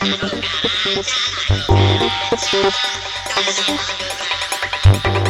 Cause I'm Yeah.